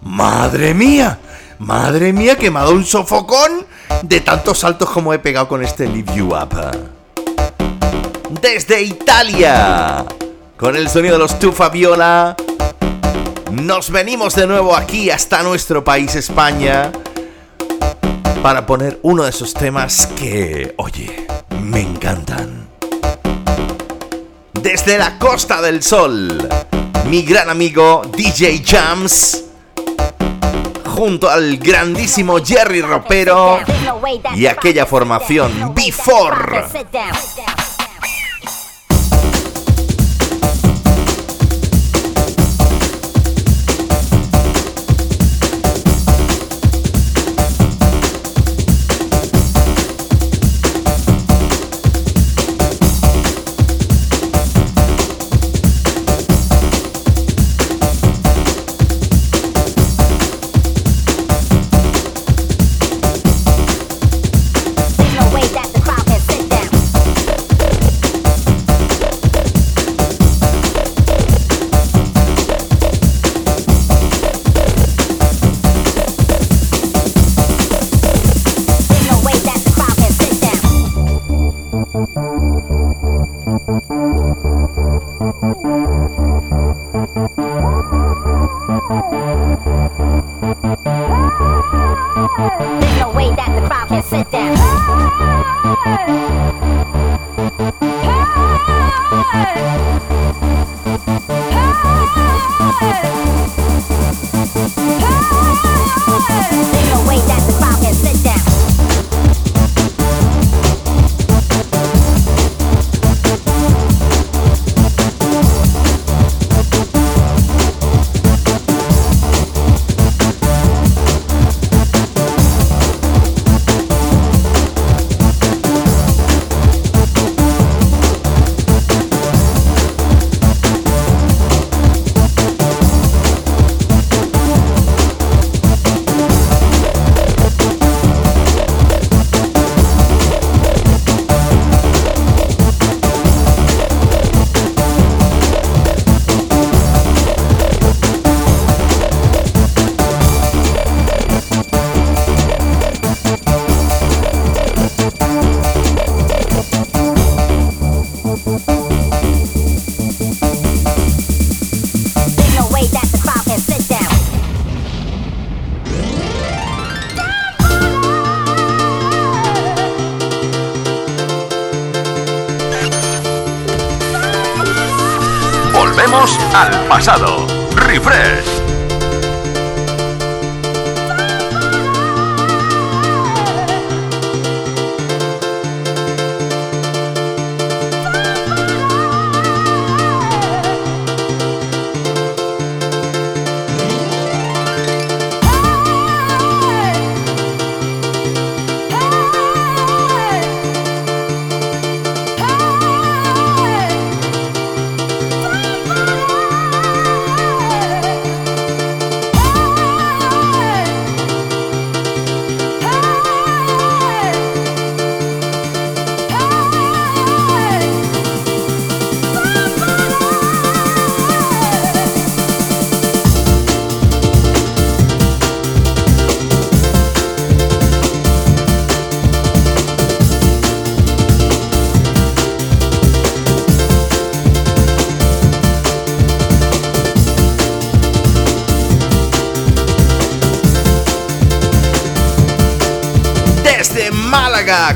¡Madre mía! ¡Madre mía que ha dado un sofocón de tantos saltos como he pegado con este Live You Up! Desde Italia, con el sonido de los Tufa Viola, nos venimos de nuevo aquí hasta nuestro país España para poner uno de esos temas que, oye, me encantan. Desde la Costa del Sol, mi gran amigo DJ Jams, junto al grandísimo Jerry Ropero y aquella formación Before.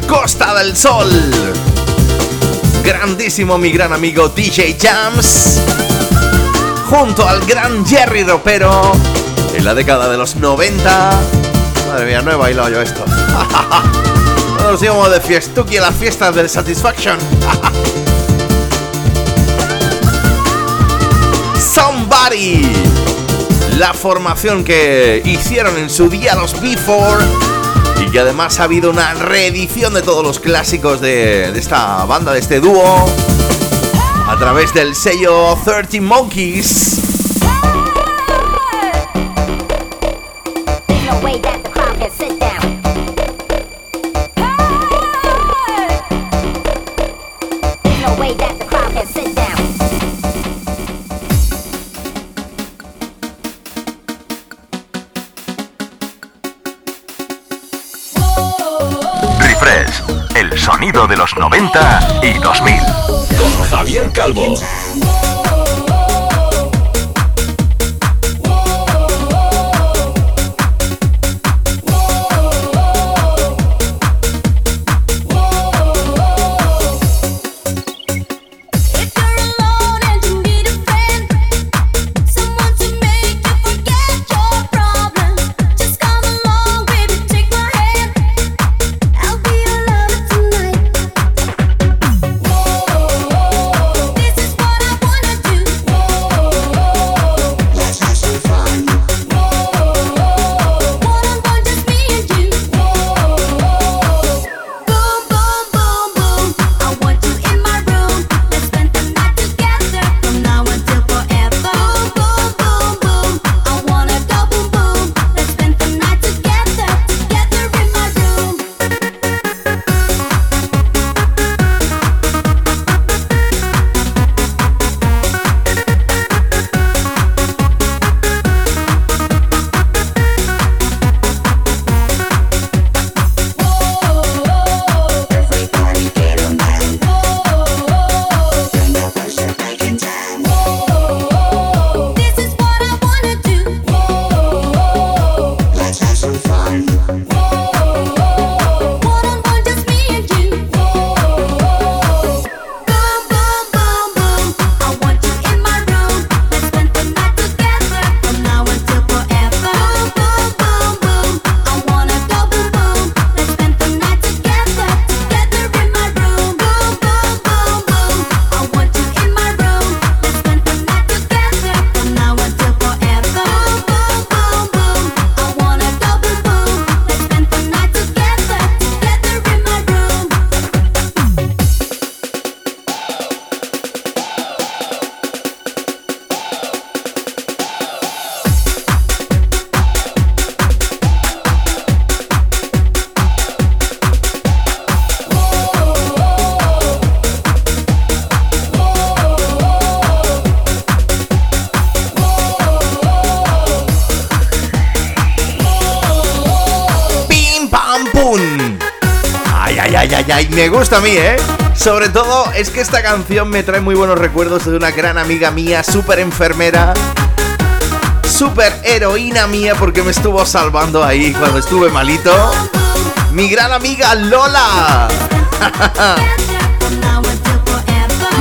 Costa del Sol. Grandísimo mi gran amigo DJ Jams. Junto al gran Jerry Ropero. En la década de los 90. Madre mía, no he bailado yo esto. [laughs] Nos íbamos de fiestuki a las fiestas del Satisfaction. [laughs] Somebody. La formación que hicieron en su día los Before. Y además ha habido una reedición de todos los clásicos de, de esta banda, de este dúo. A través del sello 30 Monkeys. De los 90 y 2000. Con Javier Calvo. Me gusta a mí, ¿eh? Sobre todo es que esta canción me trae muy buenos recuerdos de una gran amiga mía, súper enfermera, súper heroína mía, porque me estuvo salvando ahí cuando estuve malito. Mi gran amiga Lola. [laughs]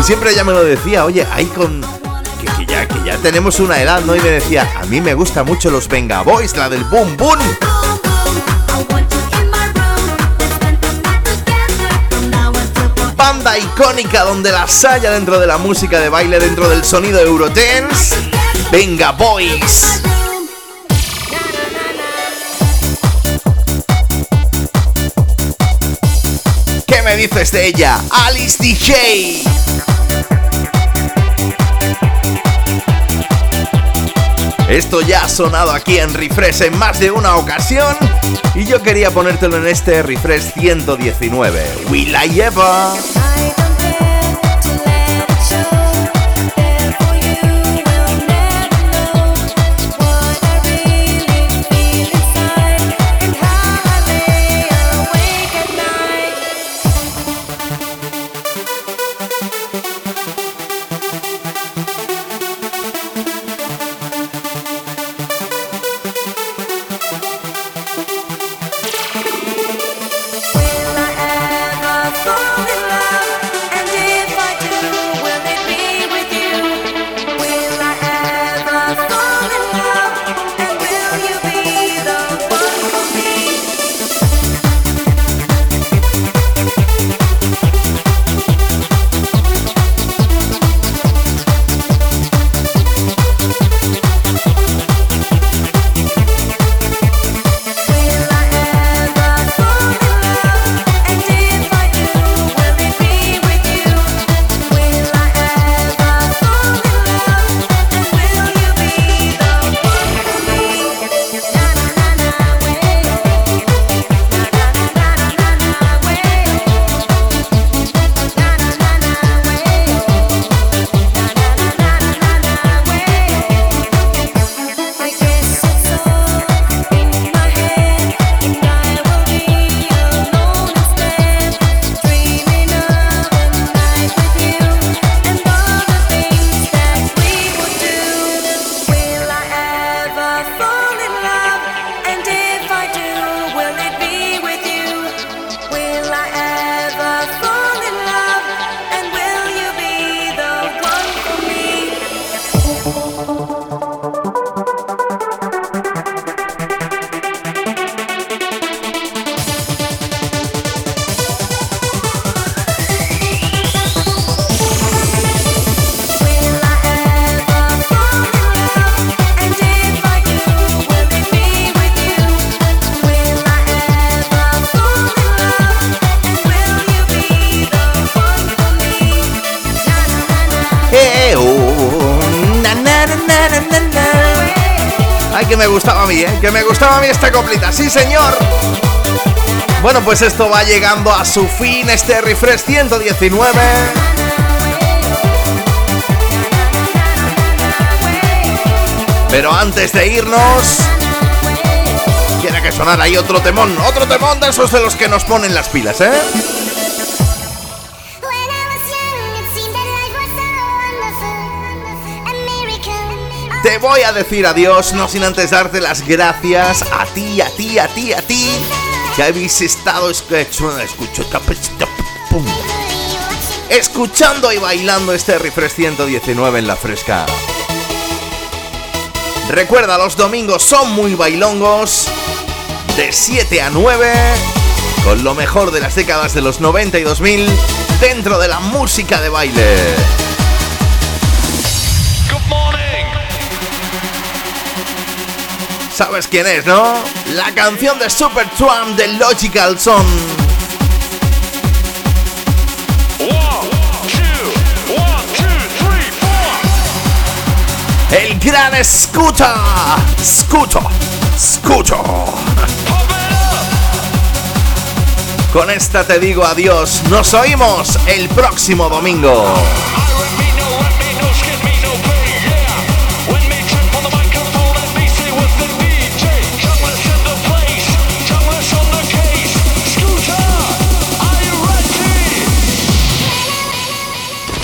y siempre ella me lo decía, oye, ahí con... Que, que ya, que ya tenemos una edad, ¿no? Y me decía, a mí me gustan mucho los Venga Boys, la del boom boom. Banda icónica donde las haya dentro de la música de baile, dentro del sonido Eurodance. Venga Boys. ¿Qué me dices de ella? Alice DJ. Esto ya ha sonado aquí en Refresh en más de una ocasión y yo quería ponértelo en este Refresh 119. Will I ever? Gustaba a mí esta coplita. Sí, señor. Bueno, pues esto va llegando a su fin, este refresh 119. Pero antes de irnos, quiera que sonara ahí otro temón, otro temón de esos de los que nos ponen las pilas, ¿eh? A decir adiós, no sin antes darte las gracias a ti, a ti, a ti, a ti, que habéis estado escuchando, escuchando y bailando este refresh 119 en la fresca. Recuerda, los domingos son muy bailongos, de 7 a 9, con lo mejor de las décadas de los 90 y 2000 dentro de la música de baile. ¿Sabes quién es, no? La canción de Super Trump de Logical Son. El gran Scooter. Scooter. Scooter. Con esta te digo adiós. Nos oímos el próximo domingo.